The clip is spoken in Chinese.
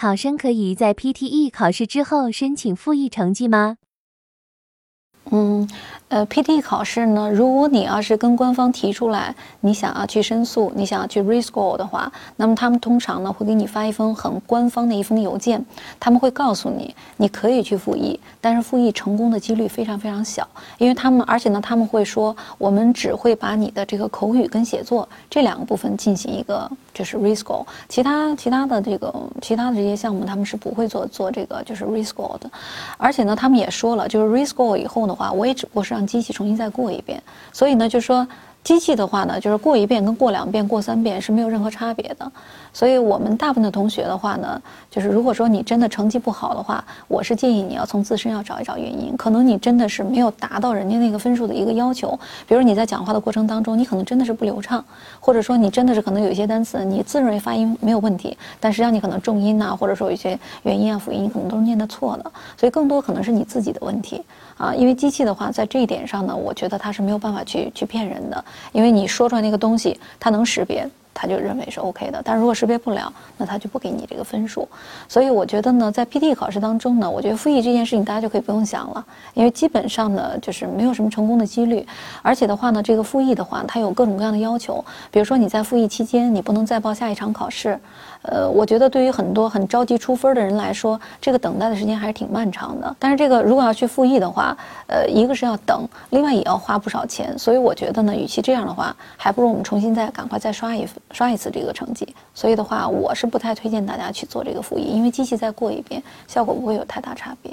考生可以在 PTE 考试之后申请复议成绩吗？嗯，呃，PTE 考试呢，如果你要是跟官方提出来，你想要去申诉，你想要去 rescore 的话，那么他们通常呢会给你发一封很官方的一封邮件，他们会告诉你，你可以去复议，但是复议成功的几率非常非常小，因为他们，而且呢他们会说，我们只会把你的这个口语跟写作这两个部分进行一个就是 rescore，其他其他的这个其他的这些项目他们是不会做做这个就是 rescore 的，而且呢他们也说了，就是 rescore 以后呢。话我也只不过是让机器重新再过一遍，所以呢，就是说机器的话呢，就是过一遍跟过两遍、过三遍是没有任何差别的。所以我们大部分的同学的话呢，就是如果说你真的成绩不好的话，我是建议你要从自身要找一找原因。可能你真的是没有达到人家那个分数的一个要求，比如你在讲话的过程当中，你可能真的是不流畅，或者说你真的是可能有一些单词你自认为发音没有问题，但实际上你可能重音呐，或者说有一些元音啊、辅音你可能都是念的错的。所以更多可能是你自己的问题啊。因为机器的话，在这一点上呢，我觉得它是没有办法去去骗人的，因为你说出来那个东西，它能识别。他就认为是 OK 的，但如果识别不了，那他就不给你这个分数。所以我觉得呢，在 PT 考试当中呢，我觉得复议这件事情大家就可以不用想了，因为基本上呢就是没有什么成功的几率。而且的话呢，这个复议的话，它有各种各样的要求，比如说你在复议期间，你不能再报下一场考试。呃，我觉得对于很多很着急出分的人来说，这个等待的时间还是挺漫长的。但是这个如果要去复议的话，呃，一个是要等，另外也要花不少钱。所以我觉得呢，与其这样的话，还不如我们重新再赶快再刷一刷一次这个成绩。所以的话，我是不太推荐大家去做这个复议，因为机器再过一遍，效果不会有太大差别。